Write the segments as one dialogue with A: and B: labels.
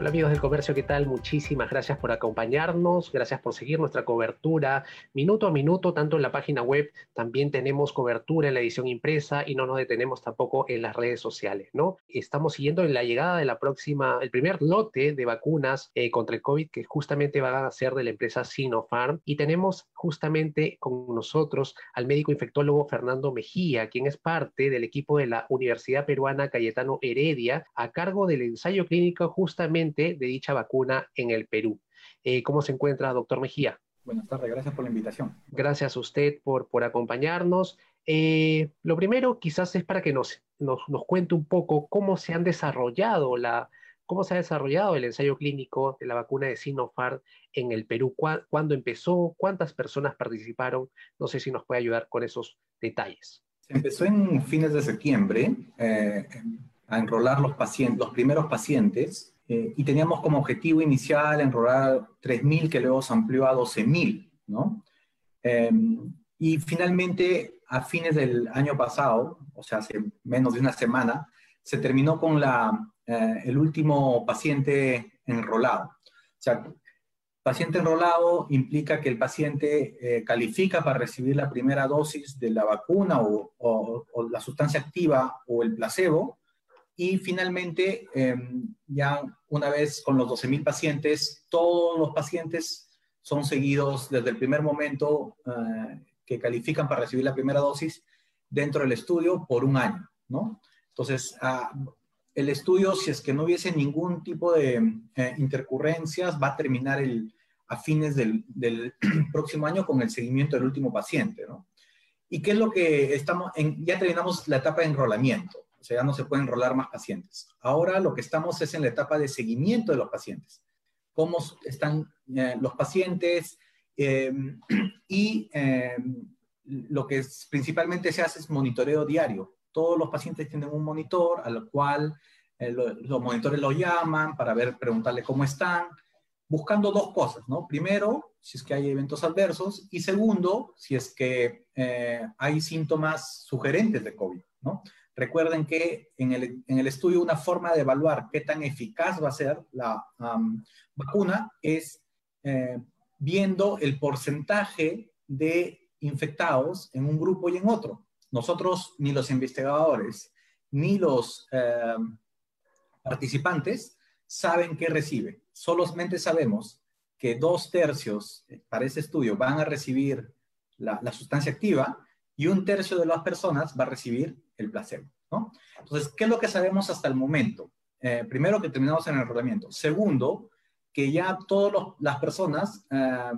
A: Hola amigos del comercio, ¿qué tal? Muchísimas gracias por acompañarnos, gracias por seguir nuestra cobertura minuto a minuto, tanto en la página web, también tenemos cobertura en la edición impresa y no nos detenemos tampoco en las redes sociales, ¿no? Estamos siguiendo la llegada de la próxima, el primer lote de vacunas eh, contra el COVID que justamente van a ser de la empresa Sinopharm y tenemos justamente con nosotros al médico infectólogo Fernando Mejía, quien es parte del equipo de la Universidad Peruana Cayetano Heredia a cargo del ensayo clínico justamente de dicha vacuna en el Perú. Eh, ¿Cómo se encuentra, doctor Mejía?
B: Buenas tardes, gracias por la invitación.
A: Gracias a usted por, por acompañarnos. Eh, lo primero quizás es para que nos, nos, nos, cuente un poco cómo se han desarrollado la, cómo se ha desarrollado el ensayo clínico de la vacuna de Sinopharm en el Perú, cuándo empezó, cuántas personas participaron, no sé si nos puede ayudar con esos detalles.
B: Se empezó en fines de septiembre eh, a enrolar los, pacientes, los primeros pacientes eh, y teníamos como objetivo inicial enrolar 3.000 que luego se amplió a 12.000, ¿no? Em, y finalmente, a fines del año pasado, o sea, hace menos de una semana, se terminó con eh, el último paciente enrolado. O sea, paciente enrolado implica que el paciente eh, califica para recibir la primera dosis de la vacuna o la sustancia activa o el placebo, y finalmente, em, ya una vez con los 12.000 pacientes, todos los pacientes son seguidos desde el primer momento eh, que califican para recibir la primera dosis dentro del estudio por un año, ¿no? Entonces, ah, el estudio, si es que no hubiese ningún tipo de eh, intercurrencias, va a terminar a fines del, del, próximo año con el seguimiento del último paciente, ¿no? ¿Y qué es lo que estamos, en, ya terminamos la etapa de enrolamiento o sea, ya no se pueden enrolar más pacientes. Ahora lo que estamos es en la etapa de seguimiento de los pacientes. Cómo están eh, los pacientes em, y em, lo que principalmente se hace es monitoreo diario. Todos los pacientes tienen un monitor al cual eh, los monitores los llaman para ver, preguntarle cómo están, buscando dos cosas, ¿no? Primero, si es que hay eventos adversos y segundo, si es que eh, hay síntomas sugerentes de COVID, ¿no? Recuerden que en el, estudio una forma de evaluar qué tan eficaz va a ser la vacuna es eh, viendo el porcentaje de infectados en un grupo y en otro. Nosotros, ni los investigadores, ni los eh, participantes saben qué recibe. Solamente sabemos que dos tercios para ese estudio van a recibir la, la sustancia activa y un tercio de las personas va a recibir el placebo, ¿no? Entonces, ¿qué es lo que sabemos hasta el momento? Eh, primero, que terminamos en el enrolamiento. Segundo, que ya todas las personas eh,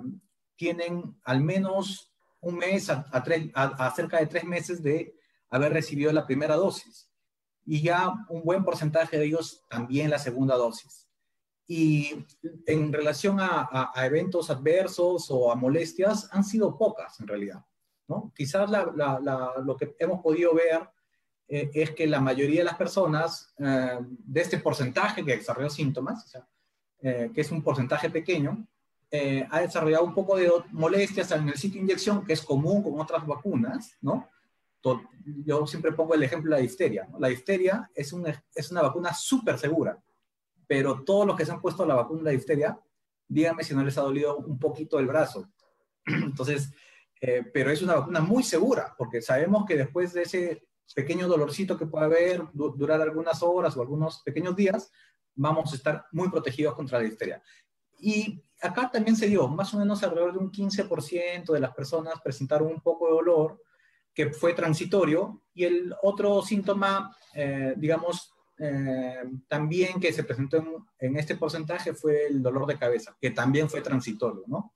B: tienen al menos un mes a, a, cerca de tres meses de haber recibido la primera dosis. Y ya un buen porcentaje de ellos también la segunda dosis. Y en relación a, eventos adversos o a molestias, han sido pocas en realidad. Quizás lo que hemos podido ver eh, es que la mayoría de las personas eh, de este porcentaje que desarrolló síntomas, eh, que es un porcentaje pequeño, ha desarrollado un poco de molestias en el sitio de inyección, que es común con otras vacunas, ¿no? Yo siempre pongo el ejemplo de la difteria. La difteria es una, es una vacuna súper segura, pero todos los que se han puesto la vacuna de la difteria, díganme si no les ha dolido un poquito el brazo. Entonces, pero es una vacuna muy segura, porque sabemos que después de ese pequeño dolorcito que puede haber, durar algunas horas o algunos pequeños días, vamos a estar muy protegidos contra la difteria. Y acá también se dio, más o menos alrededor de un 15% de las personas presentaron un poco de dolor, que fue transitorio, y el otro síntoma, eh, digamos, eh, también que se presentó en, en, este porcentaje fue el dolor de cabeza, que también fue transitorio, ¿no?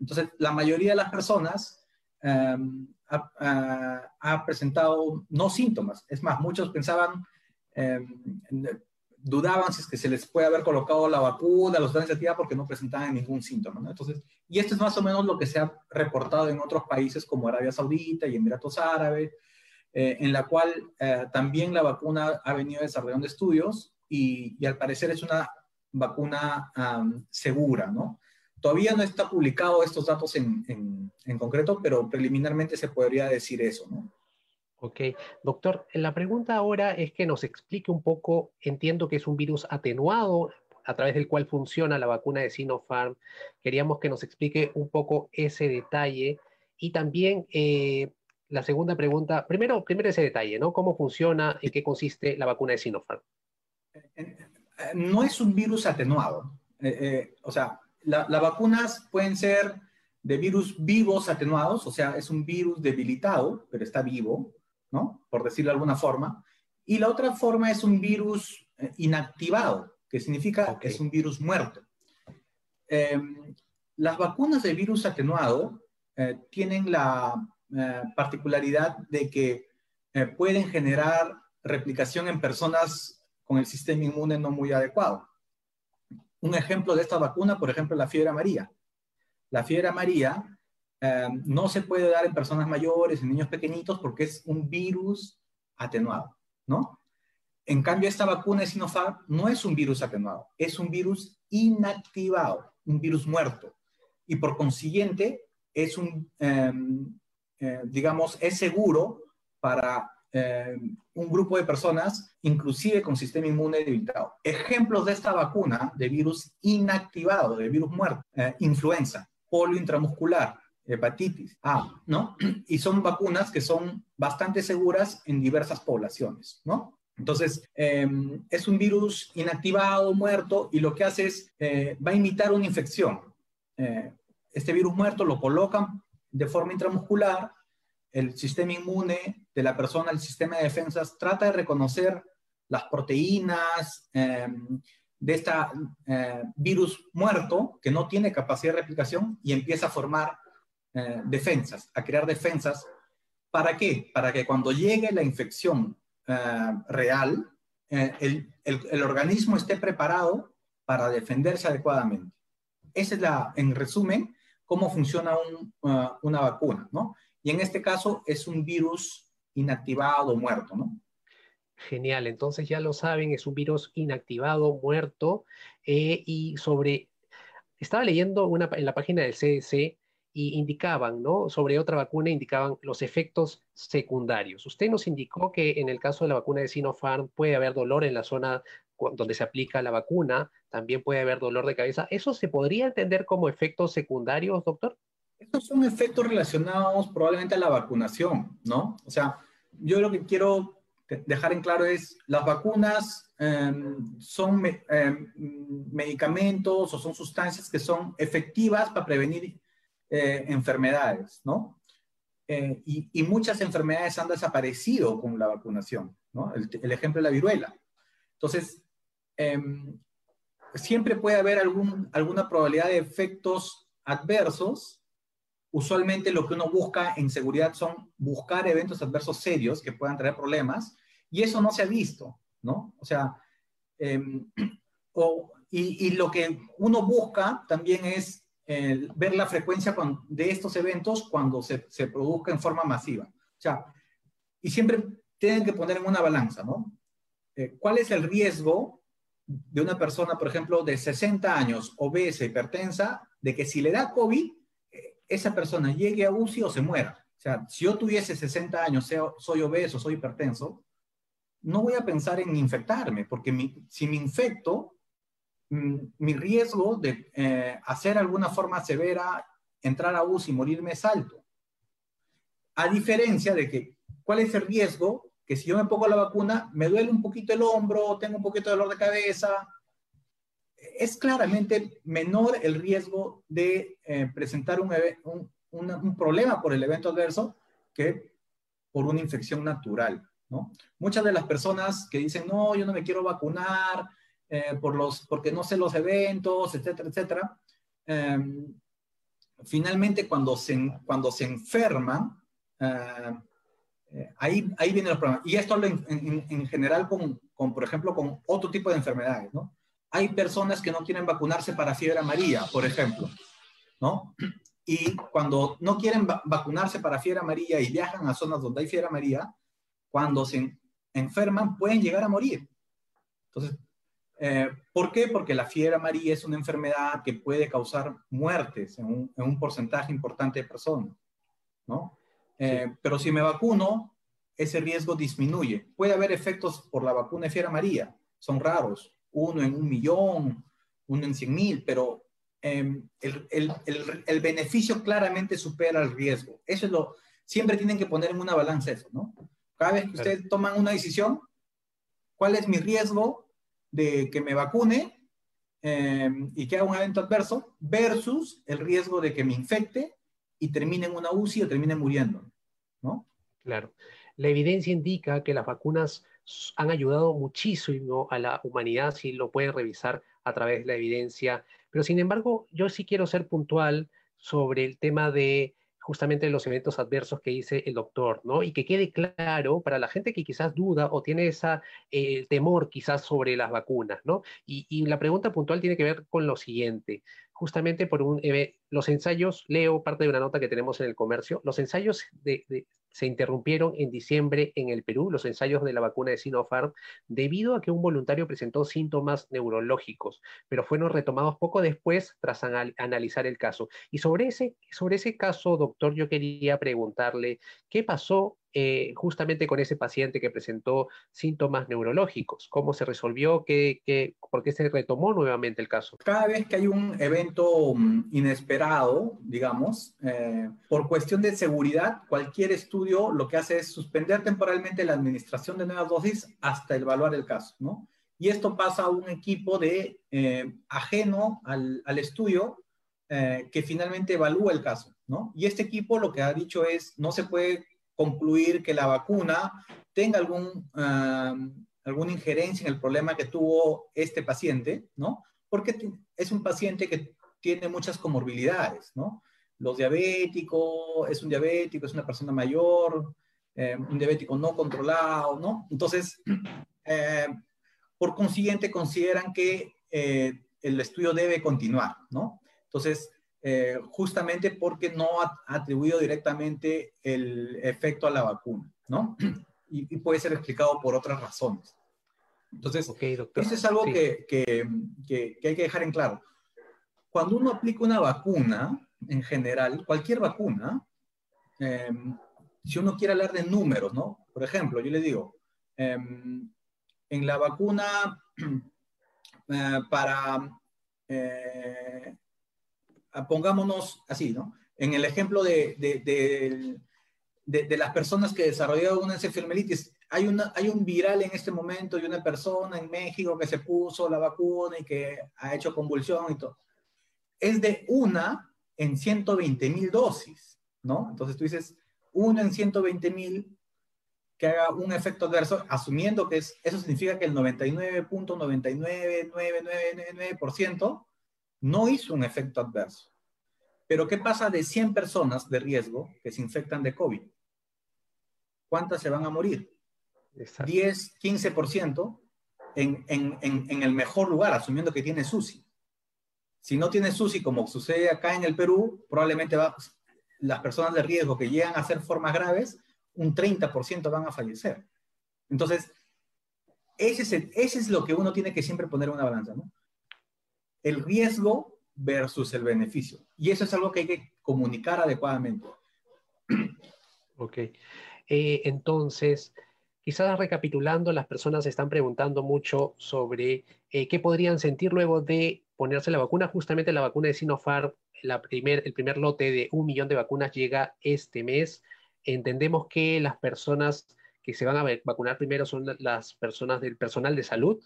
B: Entonces, la mayoría de las personas Em, ha, presentado no síntomas. Es más, muchos pensaban, em, dudaban si es que se les puede haber colocado la vacuna, los planes de porque no presentaban ningún síntoma. ¿no? Entonces, y esto es más o menos lo que se ha reportado en otros países como Arabia Saudita y Emiratos Árabes, eh, en la cual eh, también la vacuna ha venido desarrollando estudios y, y al parecer es una vacuna segura, ¿no? Todavía no está publicado estos datos en, en, en concreto, pero preliminarmente se podría decir eso, ¿no?
A: Ok, doctor, la pregunta ahora es que nos explique un poco, entiendo que es un virus atenuado a través del cual funciona la vacuna de Sinopharm. Queríamos que nos explique un poco ese detalle y también eh, la segunda pregunta, primero, primero ese detalle, ¿no? ¿Cómo funciona, en qué consiste la vacuna de Sinopharm?
B: No es un virus atenuado. Eh, eh, o sea, las vacunas pueden ser de virus vivos atenuados, o sea, es un virus debilitado, pero está vivo, ¿no? Por decirlo de alguna forma. Y la otra forma es un virus eh, inactivado, que significa que es un virus muerto. Em, las vacunas de virus atenuado eh, tienen la eh, particularidad de que pueden generar replicación en personas con el sistema inmune no muy adecuado. Un ejemplo de esta vacuna, por ejemplo, la fiebre amarilla. La fiebre amarilla Em, no se puede dar en personas mayores, en niños pequeñitos, porque es un virus atenuado, ¿no? En cambio, esta vacuna de Sinopharm no es un virus atenuado, es un virus inactivado, un virus muerto. Y por consiguiente, es un, em, eh, digamos, es seguro para em, un grupo de personas, inclusive con sistema inmune debilitado. Ejemplos de esta vacuna de virus inactivado, de virus muerto, eh, influenza, polio intramuscular, hepatitis A, ¿no? Y son vacunas que son bastante seguras en diversas poblaciones, ¿no? Entonces, em, es un virus inactivado, muerto, y lo que hace es, eh, va a imitar una infección. Eh, este virus muerto lo colocan de forma intramuscular, el sistema inmune de la persona, el sistema de defensas, trata de reconocer las proteínas em, de este virus muerto que no tiene capacidad de replicación y empieza a formar eh, defensas, a crear defensas. ¿Para qué? Para que cuando llegue la infección eh, real, el, el, organismo esté preparado para defenderse adecuadamente. Esa es la, en resumen, cómo funciona una vacuna, ¿no? Y en este caso es un virus inactivado, muerto, ¿no?
A: Genial, entonces ya lo saben, es un virus inactivado, muerto, y sobre, estaba leyendo una, en la página del CDC y indicaban, ¿no? Sobre otra vacuna indicaban los efectos secundarios. Usted nos indicó que en el caso de la vacuna de Sinopharm puede haber dolor en la zona donde se aplica la vacuna, también puede haber dolor de cabeza. ¿Eso se podría entender como efectos secundarios, doctor?
B: Estos son efectos relacionados probablemente a la vacunación, ¿no? O sea, yo lo que quiero dejar en claro es, las vacunas em, son em, medicamentos o son sustancias que son efectivas para prevenir eh, enfermedades, ¿no? Eh, y, muchas enfermedades han desaparecido con la vacunación, ¿no? El, ejemplo de la viruela. Entonces, em, siempre puede haber algún, alguna probabilidad de efectos adversos. Usualmente lo que uno busca en seguridad son buscar eventos adversos serios que puedan traer problemas, y eso no se ha visto, ¿no? O sea, em, y, y, lo que uno busca también es ver la frecuencia de estos eventos cuando se, se, produzca en forma masiva. O sea, y siempre tienen que poner en una balanza, ¿no? Eh, ¿Cuál es el riesgo de una persona, por ejemplo, de 60 años, obesa, hipertensa, de que si le da COVID, eh, esa persona llegue a UCI o se muera? O sea, si yo tuviese 60 años, soy obeso, soy hipertenso, no voy a pensar en infectarme, porque si me infecto, Mm, mi riesgo de eh, hacer alguna forma severa, entrar a UCI y morirme es alto. A diferencia de que, ¿cuál es el riesgo? Que si yo me pongo la vacuna, me duele un poquito el hombro, tengo un poquito de dolor de cabeza. Es claramente menor el riesgo de eh, presentar un, problema por el evento adverso que por una infección natural. ¿no? Muchas de las personas que dicen, no, yo no me quiero vacunar, eh, por los, porque no sé los eventos, etcétera, etcétera. Em, finalmente, cuando se, cuando se enferman, eh, Eh, ahí, ahí vienen los problemas. Y esto en, en, general con, con, por ejemplo, con otro tipo de enfermedades, ¿no? Hay personas que no quieren vacunarse para fiebre amarilla, por ejemplo, ¿no? Y cuando no quieren vacunarse para fiebre amarilla y viajan a zonas donde hay fiebre amarilla, cuando se enferman pueden llegar a morir. Entonces, eh, ¿por qué? Porque la fiebre amarilla es una enfermedad que puede causar muertes en un, en un porcentaje importante de personas, ¿no? Eh, pero si me vacuno, ese riesgo disminuye. Puede haber efectos por la vacuna de fiebre amarilla, son raros, uno en un millón, uno en cien mil, pero em, el, el, el, beneficio claramente supera el riesgo. Eso es lo, siempre tienen que poner en una balanza eso, ¿no? Cada vez que ustedes toman una decisión, ¿cuál es mi riesgo de que me vacune em, y que haga un evento adverso versus el riesgo de que me infecte y termine en una UCI o termine muriendo, ¿no?
A: Claro. La evidencia indica que las vacunas han ayudado muchísimo a la humanidad, si lo pueden revisar a través de la evidencia. Pero sin embargo, yo sí quiero ser puntual sobre el tema de justamente los eventos adversos que dice el doctor, ¿no? Y que quede claro para la gente que quizás duda o tiene ese eh, temor quizás sobre las vacunas, ¿no? Y, y, la pregunta puntual tiene que ver con lo siguiente justamente por un, los ensayos, leo parte de una nota que tenemos en el comercio, los ensayos se interrumpieron en diciembre en el Perú, los ensayos de la vacuna de Sinopharm, debido a que un voluntario presentó síntomas neurológicos, pero fueron retomados poco después tras analizar el caso. Y sobre ese, sobre ese caso, doctor, yo quería preguntarle, ¿qué pasó eh, justamente con ese paciente que presentó síntomas neurológicos? ¿Cómo se resolvió? ¿Qué, qué, por qué se retomó nuevamente el caso?
B: Cada vez que hay un evento mm, inesperado, digamos, eh, por cuestión de seguridad, cualquier estudio lo que hace es suspender temporalmente la administración de nuevas dosis hasta evaluar el caso, ¿no? Y esto pasa a un equipo de eh, ajeno al, al estudio que finalmente evalúa el caso, ¿no? Y este equipo lo que ha dicho es, no se puede concluir que la vacuna tenga algún, alguna injerencia en el problema que tuvo este paciente, ¿no? Porque es un paciente que tiene muchas comorbilidades, ¿no? Los diabéticos, es un diabético, es una persona mayor, eh, un diabético no controlado, ¿no? Entonces, eh, por consiguiente, consideran que eh, el estudio debe continuar, ¿no? Entonces, eh, justamente porque no ha atribuido directamente el efecto a la vacuna, ¿no? Y, puede ser explicado por otras razones. Entonces, eso es algo que, que, que, hay que dejar en claro. Cuando uno aplica una vacuna, en general, cualquier vacuna, em, si uno quiere hablar de números, ¿no? Por ejemplo, yo le digo, em, en la vacuna eh, para eh, pongámonos así, ¿no? En el ejemplo de, de, de, las personas que desarrollaron una encefalitis, hay, una, hay un viral en este momento y una persona en México que se puso la vacuna y que ha hecho convulsión y todo. Es de una en 120 mil dosis, ¿no? Entonces tú dices, una en 120 mil que haga un efecto adverso, asumiendo que es, eso significa que el 99.99999% no hizo un efecto adverso. Pero ¿qué pasa de 100 personas de riesgo que se infectan de COVID? ¿Cuántas se van a morir? 10, 15% en, en, en, el mejor lugar, asumiendo que tiene SUSI. Si no tiene SUSI, como sucede acá en el Perú, probablemente va, las personas de riesgo que llegan a hacer formas graves, un 30% van a fallecer. Entonces, ese es, ese es lo que uno tiene que siempre poner en una balanza, ¿no? El riesgo versus el beneficio. Y eso es algo que hay que comunicar adecuadamente.
A: Ok. Eh, entonces, quizás recapitulando, las personas están preguntando mucho sobre eh, qué podrían sentir luego de ponerse la vacuna. Justamente la vacuna de Sinopharm, la primer, el primer lote de un millón de vacunas llega este mes. Entendemos que las personas que se van a vacunar primero son las personas del personal de salud,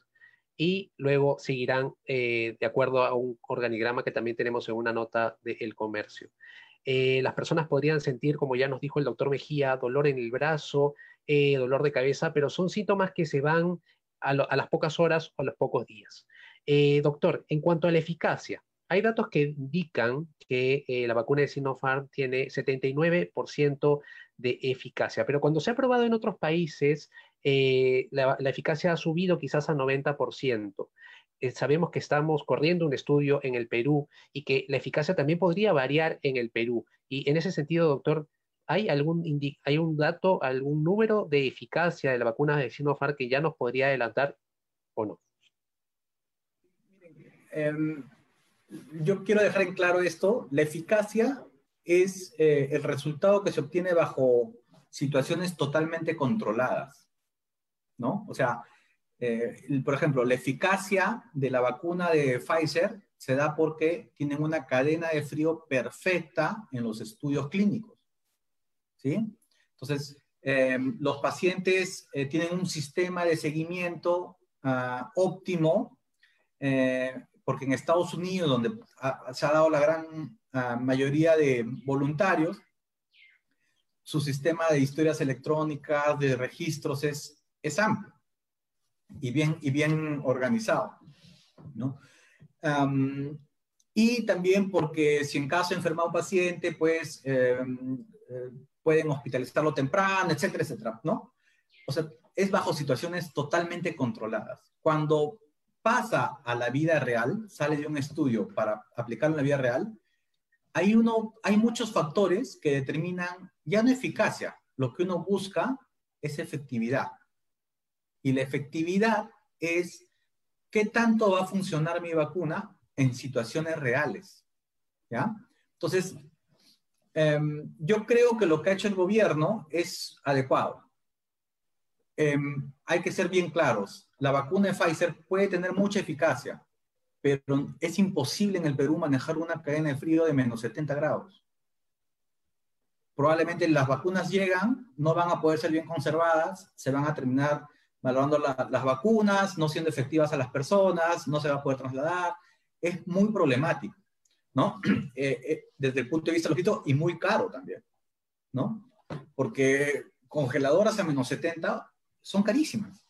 A: y luego seguirán eh, de acuerdo a un organigrama que también tenemos en una nota del comercio. Eh, las personas podrían sentir, como ya nos dijo el doctor Mejía, dolor en el brazo, eh, dolor de cabeza, pero son síntomas que se van a, las pocas horas o a los pocos días. doctor, en cuanto a la eficacia, hay datos que indican que la vacuna de Sinopharm tiene 79% de eficacia. Pero cuando se ha probado en otros países, eh, la, eficacia ha subido quizás a 90%. Eh, sabemos que estamos corriendo un estudio en el Perú y que la eficacia también podría variar en el Perú. Y en ese sentido, doctor, ¿hay algún hay un dato, algún número de eficacia de la vacuna de Sinopharm que ya nos podría adelantar o no?
B: Em, yo quiero dejar en claro esto, la eficacia es eh, el resultado que se obtiene bajo situaciones totalmente controladas, ¿no? O sea, eh, por ejemplo, la eficacia de la vacuna de Pfizer se da porque tienen una cadena de frío perfecta en los estudios clínicos. ¿Sí? Entonces, eh, los pacientes eh, tienen un sistema de seguimiento ah, óptimo, porque en Estados Unidos, donde se ha dado la gran ah, mayoría de voluntarios, su sistema de historias electrónicas, de registros es, es amplio y bien, y bien organizado. ¿no? y también porque si en caso de enfermar un paciente, pues em, eh, pueden hospitalizarlo temprano, etcétera, etcétera, ¿no? O sea, es bajo situaciones totalmente controladas. Cuando pasa a la vida real, sale de un estudio para aplicarlo en la vida real, hay, uno, hay muchos factores que determinan ya no eficacia, lo que uno busca es efectividad. Y la efectividad es qué tanto va a funcionar mi vacuna en situaciones reales. ¿Ya? Entonces, em, yo creo que lo que ha hecho el gobierno es adecuado. Em, hay que ser bien claros. La vacuna de Pfizer puede tener mucha eficacia, pero es imposible en el Perú manejar una cadena de frío de menos 70 grados. Probablemente las vacunas llegan, no van a poder ser bien conservadas, se van a terminar valorando las vacunas, no siendo efectivas a las personas, no se va a poder trasladar. Es muy problemático, ¿no? Eh, eh, desde el punto de vista logístico y muy caro también, ¿no? Porque congeladoras a menos 70 son carísimas.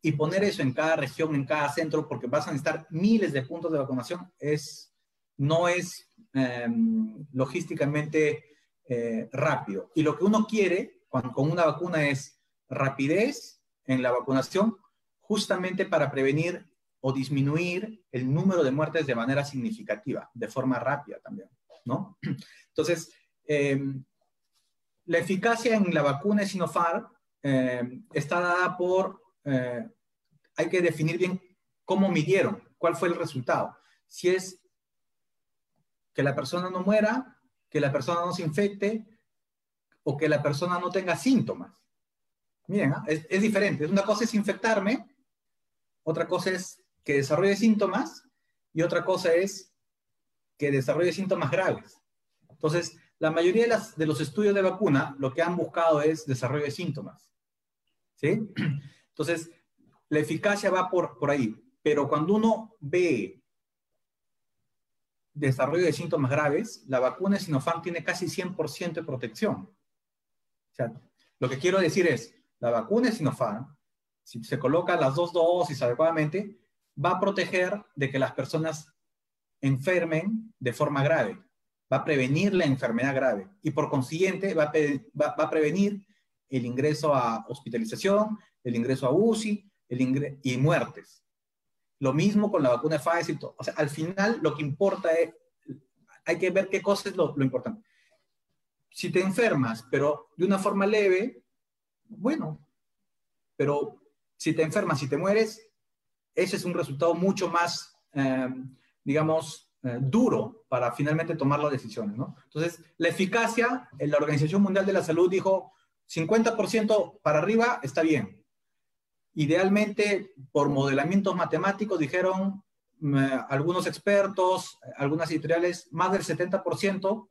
B: Y poner eso en cada región, en cada centro, porque vas a necesitar miles de puntos de vacunación, es, no es em, logísticamente eh, rápido. Y lo que uno quiere con una vacuna es rapidez en la vacunación justamente para prevenir o disminuir el número de muertes de manera significativa, de forma rápida también, ¿no? Entonces, em, la eficacia en la vacuna de Sinopharm em, está dada por, eh, hay que definir bien cómo midieron, cuál fue el resultado. Si es que la persona no muera, que la persona no se infecte o que la persona no tenga síntomas. Miren, ¿ah? es, diferente. Una cosa es infectarme, otra cosa es que desarrolle síntomas y otra cosa es que desarrolle síntomas graves. Entonces, la mayoría de, los estudios de vacuna lo que han buscado es desarrollo de síntomas. ¿Sí? Entonces, la eficacia va por, por ahí. Pero cuando uno ve desarrollo de síntomas graves, la vacuna de Sinopharm tiene casi 100% de protección. O sea, lo que quiero decir es, la vacuna de Sinopharm, si se colocan las dos dosis adecuadamente, va a proteger de que las personas enfermen de forma grave, va a prevenir la enfermedad grave y por consiguiente va a, prevenir el ingreso a hospitalización, el ingreso a UCI el y muertes. Lo mismo con la vacuna de Pfizer. Al final lo que importa es, hay que ver qué cosa es lo, lo importante. Si te enfermas, pero de una forma leve, bueno, pero si te enfermas, si te mueres, ese es un resultado mucho más, em, digamos, eh, duro para finalmente tomar las decisiones, ¿no? Entonces, la eficacia, la Organización Mundial de la Salud dijo 50% para arriba está bien. Idealmente, por modelamientos matemáticos, dijeron mm, eh, algunos expertos, algunas editoriales, más del 70%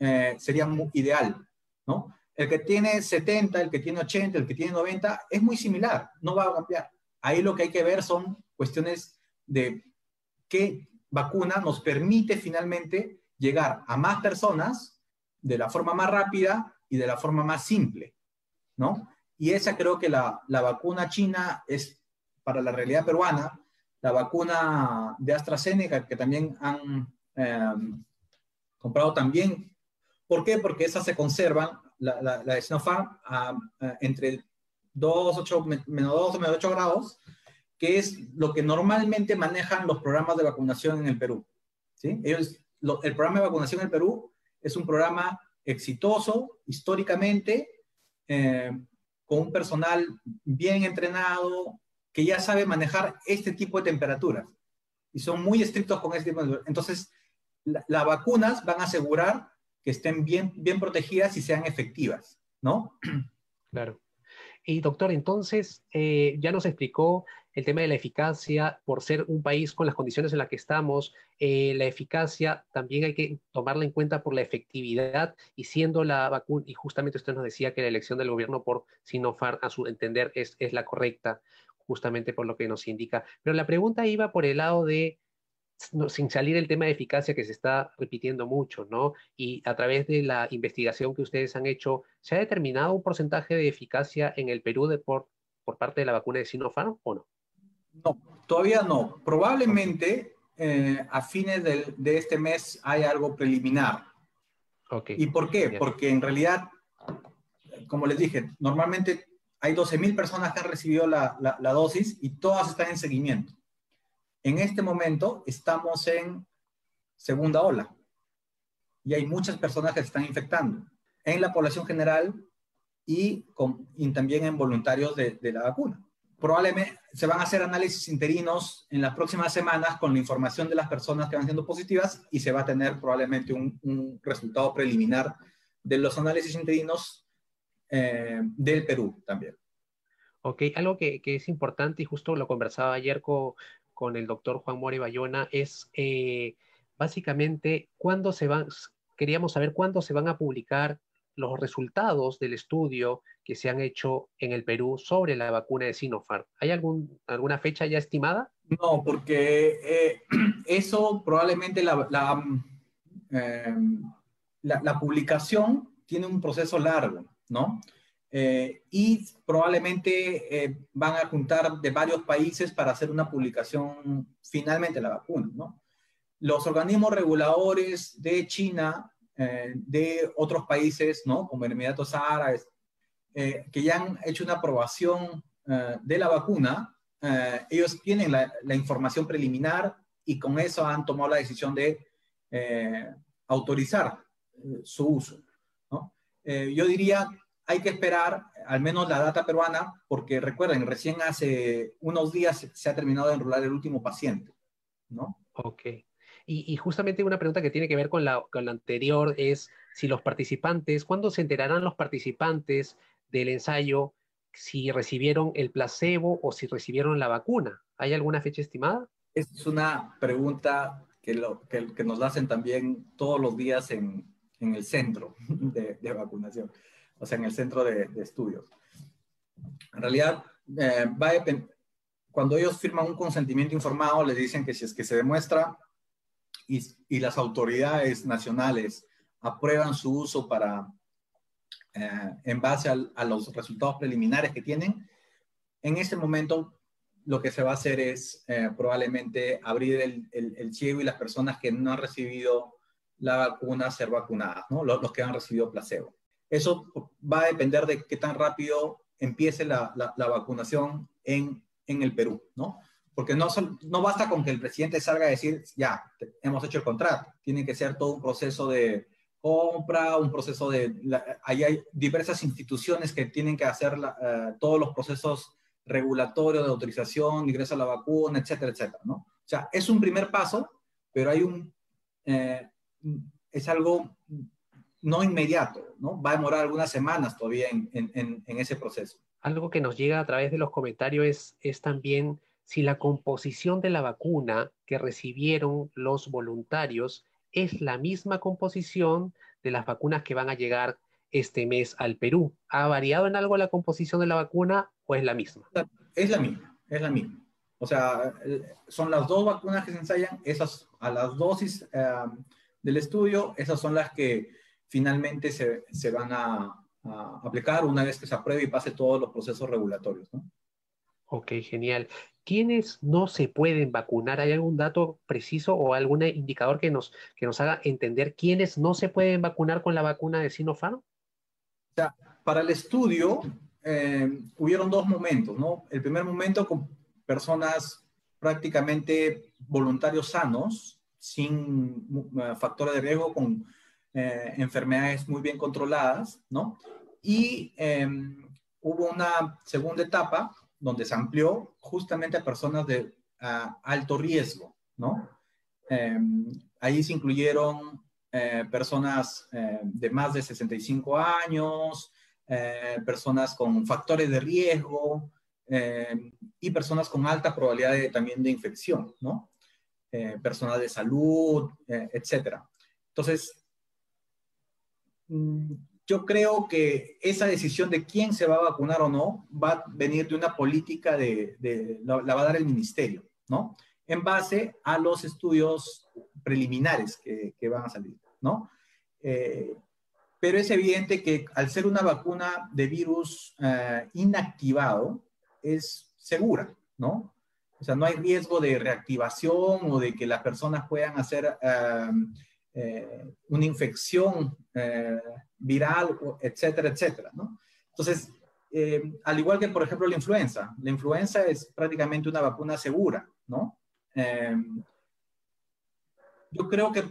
B: eh, sería ideal, ¿no? El que tiene 70, el que tiene 80, el que tiene 90, es muy similar, no va a cambiar. Ahí lo que hay que ver son cuestiones de qué vacuna nos permite finalmente llegar a más personas de la forma más rápida y de la forma más simple, ¿no? Y esa creo que la, vacuna china es para la realidad peruana, la vacuna de AstraZeneca que también han eh, comprado también. ¿Por qué? Porque esas se conservan la, de Sinopharm entre 2, 8, menos 2 o menos 8 grados, que es lo que normalmente manejan los programas de vacunación en el Perú. ¿sí? Ellos, el programa de vacunación en el Perú es un programa exitoso históricamente, eh, con un personal bien entrenado, que ya sabe manejar este tipo de temperaturas. Y son muy estrictos con este tipo de... Entonces, las vacunas van a asegurar que estén bien, bien protegidas y sean efectivas, ¿no?
A: Claro. Y doctor, entonces, eh, ya nos explicó el tema de la eficacia, por ser un país con las condiciones en las que estamos, eh, la eficacia también hay que tomarla en cuenta por la efectividad y siendo la vacuna, y justamente usted nos decía que la elección del gobierno por Sinopharm, a su entender, es, es la correcta, justamente por lo que nos indica. Pero la pregunta iba por el lado de sin salir el tema de eficacia que se está repitiendo mucho, ¿no? Y a través de la investigación que ustedes han hecho, ¿se ha determinado un porcentaje de eficacia en el Perú de por, por parte de la vacuna de Sinopharm o no?
B: No, todavía no. Probablemente eh, a fines de, este mes hay algo preliminar. Okay. ¿Y por qué? Porque en realidad, como les dije, normalmente hay 12.000 personas que han recibido la, la dosis y todas están en seguimiento. En este momento estamos en segunda ola y hay muchas personas que se están infectando en la población general y, también en voluntarios de, la vacuna. Probablemente se van a hacer análisis interinos en las próximas semanas con la información de las personas que van siendo positivas y se va a tener probablemente un, resultado preliminar de los análisis interinos eh, del Perú también.
A: Ok, algo que, que, es importante y justo lo conversaba ayer con, con el doctor Juan More Bayona es eh, básicamente cuándo se van, queríamos saber cuándo se van a publicar los resultados del estudio que se han hecho en el Perú sobre la vacuna de Sinopharm. ¿Hay algún, alguna fecha ya estimada?
B: No, porque eh, eso probablemente em, la, la, publicación tiene un proceso largo, ¿no? Eh, y probablemente eh, van a juntar de varios países para hacer una publicación finalmente la vacuna, ¿no? Los organismos reguladores de China, eh, de otros países, ¿no? Como Emiratos Árabes, que ya han hecho una aprobación de la vacuna, ellos tienen la, la, información preliminar y con eso han tomado la decisión de autorizar su uso, ¿no? yo diría hay que esperar al menos la data peruana, porque recuerden, recién hace unos días se ha terminado de enrolar el último paciente, ¿no?
A: Ok. Y, justamente una pregunta que tiene que ver con la, con la anterior es si los participantes, ¿cuándo se enterarán los participantes del ensayo si recibieron el placebo o si recibieron la vacuna? ¿Hay alguna fecha estimada?
B: Es una pregunta que, lo, que, nos hacen también todos los días en, en el centro de, de vacunación o sea, en el centro de, estudios. En realidad, eh, va cuando ellos firman un consentimiento informado, les dicen que si es que se demuestra y, y las autoridades nacionales aprueban su uso para, eh, en base a los resultados preliminares que tienen, en ese momento lo que se va a hacer es eh, probablemente abrir el, el, ciego y las personas que no han recibido la vacuna ser vacunadas, ¿no? los, los que han recibido placebo. Eso va a depender de qué tan rápido empiece la, la, vacunación en, en, el Perú, ¿no? Porque no, no basta con que el presidente salga a decir, ya, hemos hecho el contrato. Tiene que ser todo un proceso de compra, un proceso de... ahí hay diversas instituciones que tienen que hacer eh, todos los procesos regulatorios de autorización, ingreso a la vacuna, etcétera, etcétera, ¿no? O sea, es un primer paso, pero hay un... Eh, es algo no inmediato, ¿no? Va a demorar algunas semanas todavía en, ese proceso.
A: Algo que nos llega a través de los comentarios es, es también si la composición de la vacuna que recibieron los voluntarios es la misma composición de las vacunas que van a llegar este mes al Perú. ¿Ha variado en algo la composición de la vacuna o es la misma?
B: Es la misma, es la misma. O sea, son las dos vacunas que se ensayan, esas a las dosis eh, del estudio, esas son las que finalmente se, se van a, aplicar una vez que se apruebe y pase todos los procesos regulatorios. ¿no?
A: Ok, genial. ¿Quiénes no se pueden vacunar? ¿Hay algún dato preciso o algún indicador que nos, que nos haga entender quiénes no se pueden vacunar con la vacuna de Sinopharm?
B: sea, para el estudio eh, hubieron dos momentos, ¿no? El primer momento con personas prácticamente voluntarios sanos, sin uh, factores de riesgo, con eh, enfermedades muy bien controladas, ¿no? Y em, hubo una segunda etapa donde se amplió justamente a personas de alto riesgo, ¿no? Em, ahí se incluyeron eh, personas eh, de más de 65 años, eh, personas con factores de riesgo y personas con alta probabilidad de, también de infección, ¿no? personas de salud, etc. Entonces, yo creo que esa decisión de quién se va a vacunar o no va a venir de una política de, de la, va a dar el ministerio, ¿no? En base a los estudios preliminares que, que van a salir, ¿no? Eh, pero es evidente que al ser una vacuna de virus eh, inactivado, es segura, ¿no? O sea, no hay riesgo de reactivación o de que las personas puedan hacer eh, una infección viral, etcétera, etcétera, ¿no? Entonces, al igual que, por ejemplo, la influenza, la influenza es prácticamente una vacuna segura, ¿no? yo creo que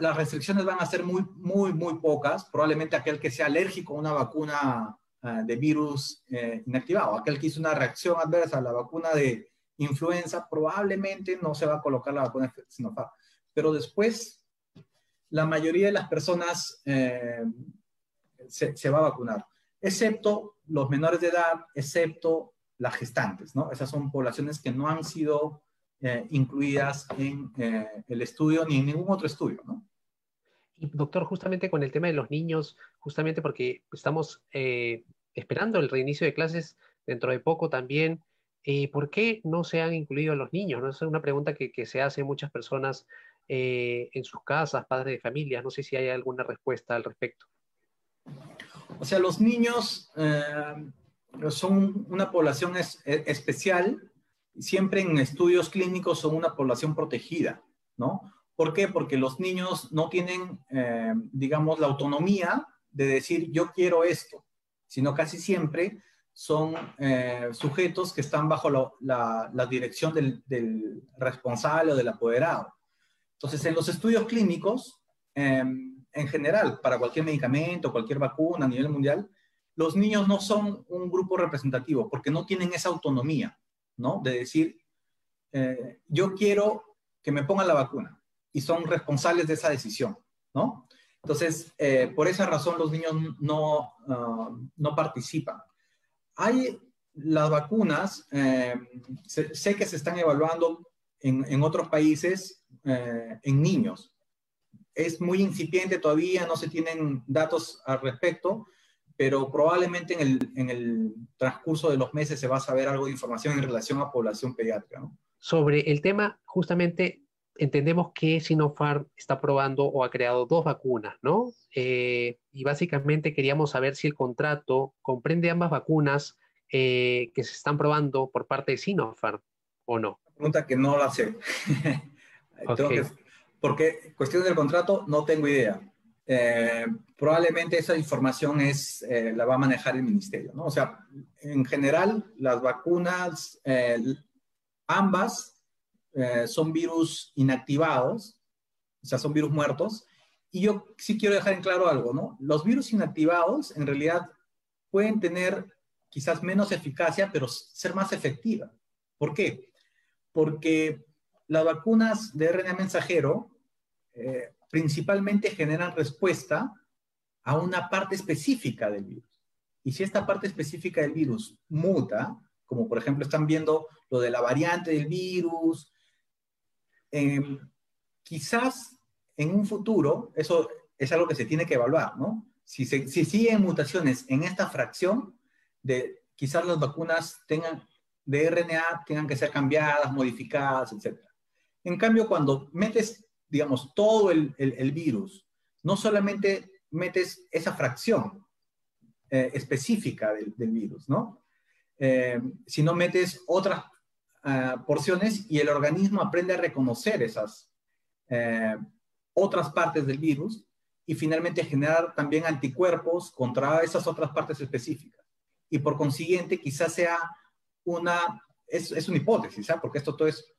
B: las restricciones van a ser muy, muy, muy pocas. Probablemente aquel que sea alérgico a una vacuna eh, de virus eh, inactivado, aquel que hizo una reacción adversa a la vacuna de influenza, probablemente no se va a colocar la vacuna Sinopharm. Pero después, la mayoría de las personas eh, se, se va a vacunar, excepto los menores de edad, excepto las gestantes, ¿no? Esas son poblaciones que no han sido eh, incluidas en eh, el estudio ni en ningún otro estudio, ¿no?
A: Y doctor, justamente con el tema de los niños, justamente porque estamos eh, esperando el reinicio de clases dentro de poco también, ¿por qué no se han incluido los niños? ¿no? es una pregunta que, que se hace muchas personas en sus casas, padres de familia. No sé si hay alguna respuesta al respecto.
B: O sea, los niños son una población es, especial siempre en estudios clínicos son una población protegida, ¿no? ¿Por qué? Porque los niños no tienen, eh, digamos, la autonomía de decir yo quiero esto, sino casi siempre son eh, sujetos que están bajo la, dirección del, responsable o del apoderado. Entonces, en los estudios clínicos, em, en general, para cualquier medicamento, cualquier vacuna a nivel mundial, los niños no son un grupo representativo porque no tienen esa autonomía. ¿no? De decir, eh, yo quiero que me pongan la vacuna y son responsables de esa decisión, ¿no? Entonces, eh, por esa razón los niños no, ah, no participan. Hay las vacunas, eh, sé, que se están evaluando en, en otros países en niños. Es muy incipiente todavía, no se tienen datos al respecto, pero probablemente en el, en el, transcurso de los meses se va a saber algo de información en relación a población pediátrica. ¿no?
A: Sobre el tema, justamente entendemos que Sinopharm está probando o ha creado dos vacunas, ¿no? Eh, y básicamente queríamos saber si el contrato comprende ambas vacunas eh, que se están probando por parte de Sinopharm o no.
B: Pregunta que no la sé. porque cuestión del contrato no tengo idea. Eh, probablemente esa información es, eh, la va a manejar el ministerio, ¿no? O sea, en general, las vacunas, eh, ambas son virus inactivados, o sea, son virus muertos. Y yo sí quiero dejar en claro algo, ¿no? Los virus inactivados en realidad pueden tener quizás menos eficacia, pero ser más efectiva. ¿Por qué? Porque las vacunas de RNA mensajero principalmente generan respuesta a una parte específica del virus. Y si esta parte específica del virus muta, como por ejemplo están viendo lo de la variante del virus, em, quizás en un futuro, eso es algo que se tiene que evaluar, ¿no? Si, si siguen mutaciones en esta fracción, de quizás las vacunas tengan, de RNA tengan que ser cambiadas, modificadas, etc. En cambio, cuando metes digamos, todo el, el, virus, no solamente metes esa fracción eh, específica del, del, virus, ¿no? Eh, sino metes otras ah, porciones y el organismo aprende a reconocer esas eh, otras partes del virus y finalmente generar también anticuerpos contra esas otras partes específicas. Y por consiguiente, quizás sea una, es, es una hipótesis, ¿sabes? ¿ah? porque esto todo es,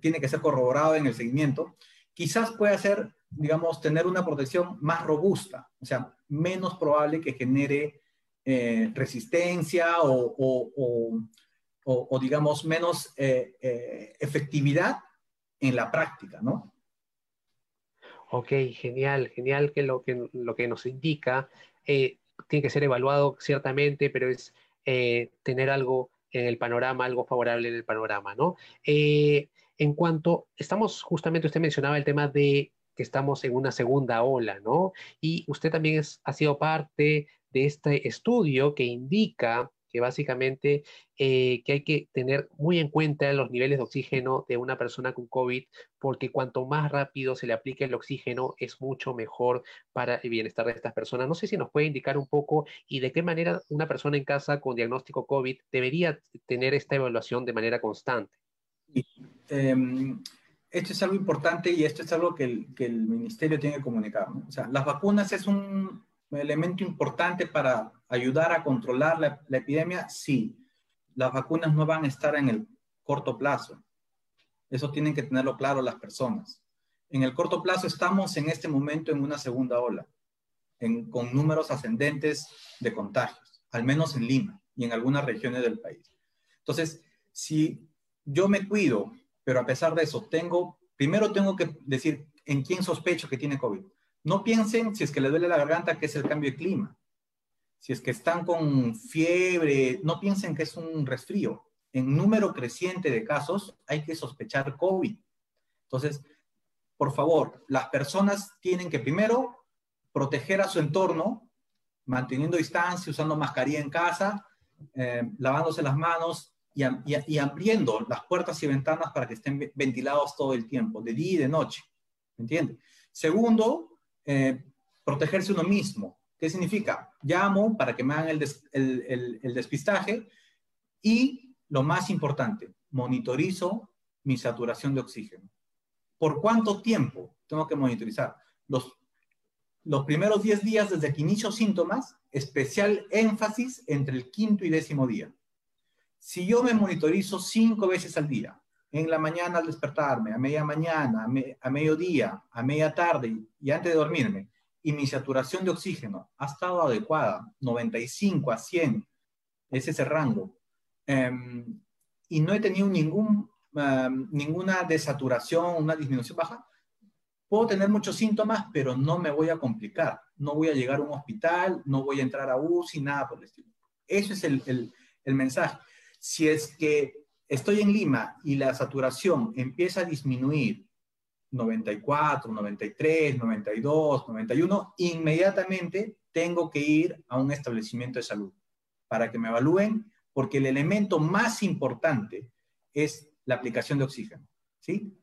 B: tiene que ser corroborado en el seguimiento, quizás pueda ser, digamos, tener una protección más robusta, o sea, menos probable que genere eh, resistencia o, o, o, digamos, menos eh, eh, efectividad en la práctica, ¿no?
A: Ok, genial, genial que lo que, lo que nos indica tiene que ser evaluado ciertamente, pero es tener algo en el panorama, algo favorable en el panorama, ¿no? en cuanto, estamos, justamente usted mencionaba el tema de que estamos en una segunda ola, ¿no? Y usted también ha sido parte de este estudio que indica que básicamente eh, que hay que tener muy en cuenta los niveles de oxígeno de una persona con COVID, porque cuanto más rápido se le aplique el oxígeno, es mucho mejor para el bienestar de estas personas. No sé si nos puede indicar un poco y de qué manera una persona en casa con diagnóstico COVID debería tener esta evaluación de manera constante.
B: Em, esto es algo importante y esto es algo que el, que el ministerio tiene que comunicar. O sea, las vacunas es un elemento importante para ayudar a controlar la, epidemia, sí. Las vacunas no van a estar en el corto plazo. Eso tienen que tenerlo claro las personas. En el corto plazo estamos en este momento en una segunda ola, con números ascendentes de contagios, al menos en Lima y en algunas regiones del país. Entonces, si yo me cuido, pero a pesar de eso, tengo, primero tengo que decir en quién sospecho que tiene COVID. No piensen si es que le duele la garganta que es el cambio de clima. Si es que están con fiebre, no piensen que es un resfrío. En número creciente de casos hay que sospechar COVID. Entonces, por favor, las personas tienen que primero proteger a su entorno, manteniendo distancia, usando mascarilla en casa, eh, lavándose las manos, y, abriendo las puertas y ventanas para que estén ventilados todo el tiempo, de día y de noche. ¿Me entiende? Segundo, eh, protegerse uno mismo. ¿Qué significa? Llamo para que me hagan el, el, el, despistaje y, lo más importante, monitorizo mi saturación de oxígeno. ¿Por cuánto tiempo tengo que monitorizar? Los, los primeros 10 días desde que inicio síntomas, especial énfasis entre el quinto y décimo día. Si yo me monitorizo cinco veces al día, en la mañana al despertarme, a media mañana, a, mediodía, a media tarde y antes de dormirme, y mi saturación de oxígeno ha estado adecuada, 95 a 100, es ese rango, em, y no he tenido ningún, em, ninguna desaturación, una disminución baja, puedo tener muchos síntomas, pero no me voy a complicar, no voy a llegar a un hospital, no voy a entrar a UCI, nada por el estilo. Ese es el, el mensaje. Si es que estoy en Lima y la saturación empieza a disminuir 94, 93, 92, 91, inmediatamente tengo que ir a un establecimiento de salud para que me evalúen, porque el elemento más importante es la aplicación de oxígeno. ¿sí?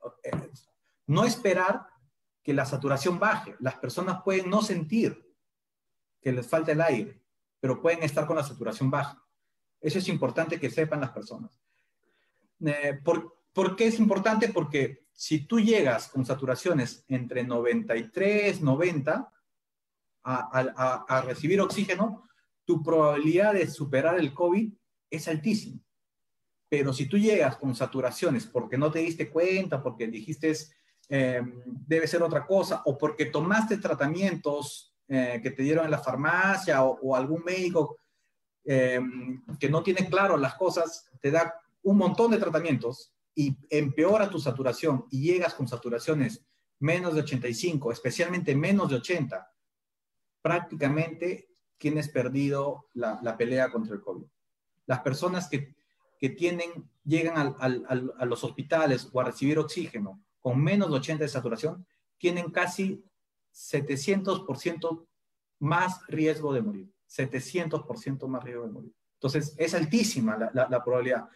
B: No esperar que la saturación baje. Las personas pueden no sentir que les falta el aire, pero pueden estar con la saturación baja. Eso es importante que sepan las personas. Eh, ¿por, qué es importante? Porque si tú llegas con saturaciones entre 93, 90 a, a recibir oxígeno, tu probabilidad de superar el COVID es altísima. Pero si tú llegas con saturaciones porque no te diste cuenta, porque dijiste eh, debe ser otra cosa, o porque tomaste tratamientos eh, que te dieron en la farmacia o, o algún médico eh, que no tiene claro las cosas, te da un montón de tratamientos y empeora tu saturación y llegas con saturaciones menos de 85, especialmente menos de 80, prácticamente tienes perdido la, pelea contra el COVID. Las personas que, que tienen, llegan a los hospitales o a recibir oxígeno con menos de 80 de saturación, tienen casi 700% más riesgo de morir. 700% más riesgo de morir. Entonces, es altísima la, probabilidad.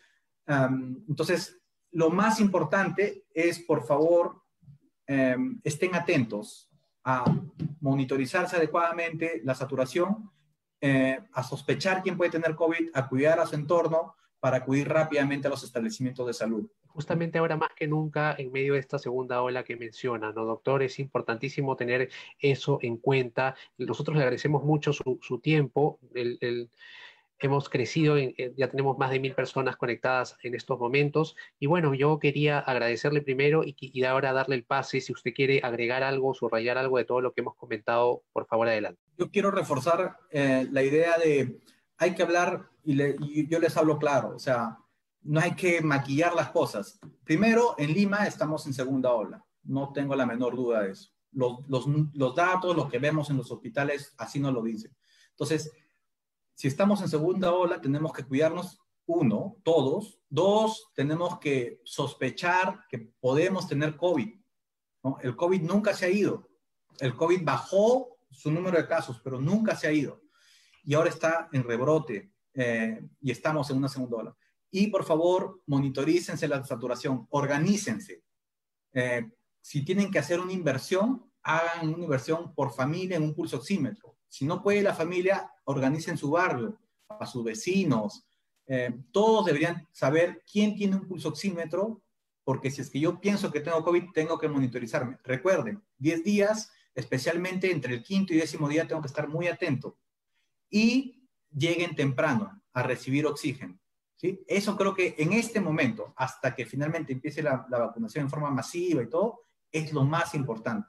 B: Entonces, lo más importante es, por favor, em, estén atentos a monitorizarse adecuadamente la saturación, eh, a sospechar quién puede tener COVID, a cuidar a su entorno, para acudir rápidamente a los establecimientos de salud.
A: Justamente ahora más que nunca, en medio de esta segunda ola que menciona, ¿no, doctor? Es importantísimo tener eso en cuenta. Nosotros le agradecemos mucho su, tiempo. el, hemos crecido, ya tenemos más de mil personas conectadas en estos momentos. Y bueno, yo quería agradecerle primero y, y ahora darle el pase. Si usted quiere agregar algo, subrayar algo de todo lo que hemos comentado, por favor, adelante.
B: Yo quiero reforzar eh, la idea de hay que hablar y, yo les hablo claro, o sea, no hay que maquillar las cosas. Primero, en Lima estamos en segunda ola, no tengo la menor duda de eso. Los, los, los datos, lo que vemos en los hospitales, así nos lo dicen. Entonces, si estamos en segunda ola, tenemos que cuidarnos, uno, todos. Dos, tenemos que sospechar que podemos tener COVID. El COVID nunca se ha ido. El COVID bajó su número de casos, pero nunca se ha ido. Y ahora está en rebrote eh, y estamos en una segunda ola. Y por favor, monitorícense la saturación, organícense. Eh, si tienen que hacer una inversión, hagan una inversión por familia en un pulso oxímetro. Si no puede la familia, organicen su barrio, a sus vecinos. Eh, todos deberían saber quién tiene un pulso oxímetro, porque si es que yo pienso que tengo COVID, tengo que monitorizarme. Recuerden, 10 días, especialmente entre el quinto y décimo día, tengo que estar muy atento. Y lleguen temprano a recibir oxígeno. ¿sí? Eso creo que en este momento, hasta que finalmente empiece la, vacunación en forma masiva y todo, es lo más importante.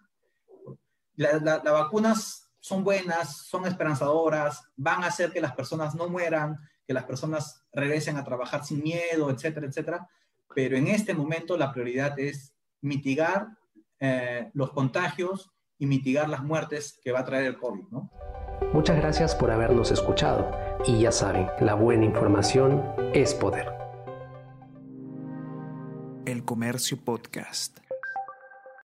B: Las vacunas son buenas, son esperanzadoras, van a hacer que las personas no mueran, que las personas regresen a trabajar sin miedo, etcétera, etcétera. Pero en este momento la prioridad es mitigar eh, los contagios y mitigar las muertes que va a traer el COVID, ¿no?
A: Muchas gracias por habernos escuchado y ya saben, la buena información es poder.
C: El Comercio Podcast.